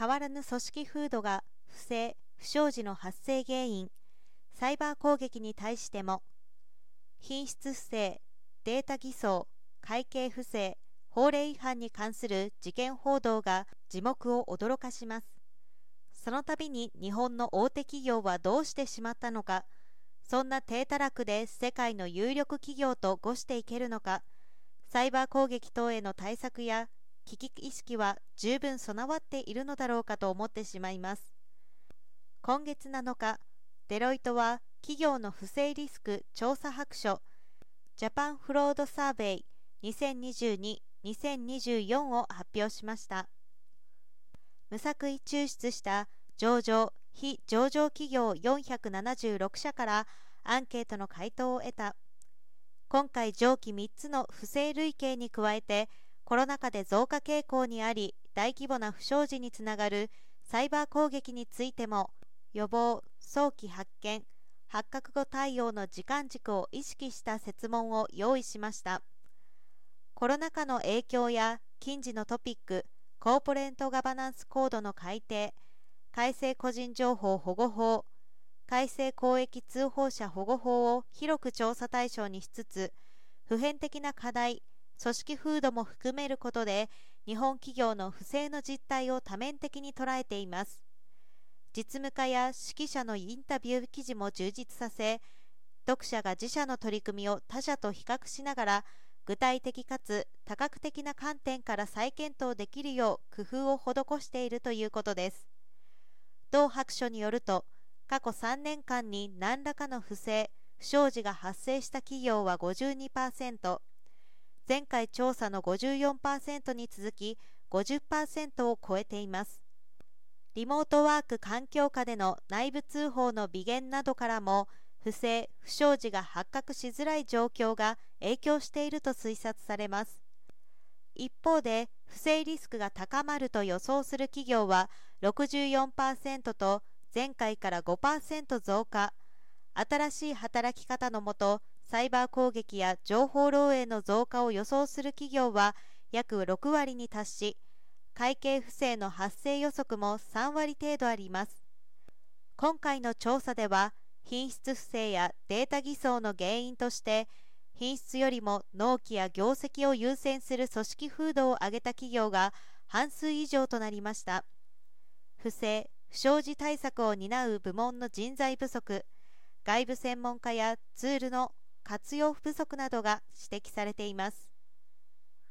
変わらぬ組織風土が不正・不祥事の発生原因サイバー攻撃に対しても品質不正データ偽装会計不正法令違反に関する事件報道が字幕を驚かします。その度に日本の大手企業はどうしてしまったのかそんな低たらくで世界の有力企業とごしていけるのかサイバー攻撃等への対策や危機意識は十分備わっているのだろうかと思ってしまいます。今月7日デロイトは企業の不正リスク調査白書ジャパンフロードサーベイ2022-2024を発表しました。無作為抽出した上場非上場企業476社からアンケートの回答を得た。今回上記3つの不正類型に加えてコロナ禍で増加傾向にあり大規模な不祥事につながるサイバー攻撃についても予防早期発見発覚後対応の時間軸を意識した設問を用意しました。コロナ禍の影響や近時のトピックコーポレートガバナンスコードの改定改正個人情報保護法改正公益通報者保護法を広く調査対象にしつつ普遍的な課題組織風土も含めることで日本企業の不正の実態を多面的に捉えています。実務家や指揮者のインタビュー記事も充実させ読者が自社の取り組みを他社と比較しながら具体的かつ多角的な観点から再検討できるよう工夫を施しているということです。同白書によると過去3年間に何らかの不正不祥事が発生した企業は52%前回調査の54%に続き50%を超えています。リモートワーク環境下での内部通報の微減などからも不正・不祥事が発覚しづらい状況が影響していると推察されます。一方で不正リスクが高まると予想する企業は64%と前回から5%増加。新しい働き方のもとサイバー攻撃や情報漏洩の増加を予想する企業は約6割に達し会計不正の発生予測も3割程度あります。今回の調査では品質不正やデータ偽装の原因として品質よりも納期や業績を優先する組織風土を挙げた企業が半数以上となりました。不正不祥事対策を担う部門の人材不足外部専門家やツールの活用不足などが指摘されています。